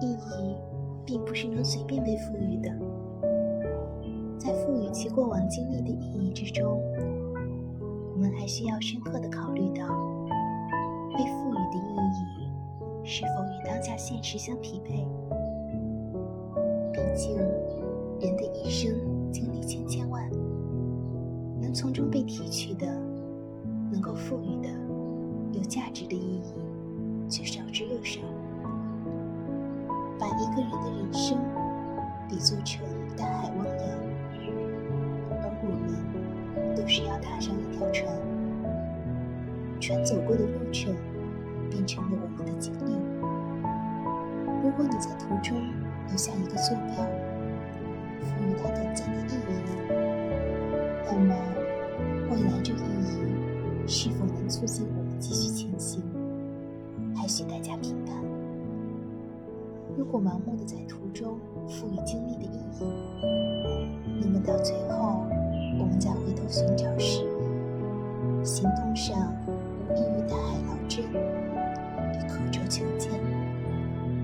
意义并不是能随便被赋予的。在赋予其过往经历的意义之中，我们还需要深刻的考虑到，被赋予的意义是否与当下现实相匹配。毕竟，人的一生经历千千万，能从中被提取的、能够赋予的有价值的意义，把一个人的人生比作成大海汪洋，而我们都是要踏上一条船，船走过的路程变成了我们的经历。如果你在途中留下一个坐标，赋予它短暂的意义，那么未来这意义是否能促进我们继续前行，还需大家评判。如果盲目的在途中赋予经历的意义，那么到最后，我们再回头寻找时，行动上已于大海老针，已刻舟求剑。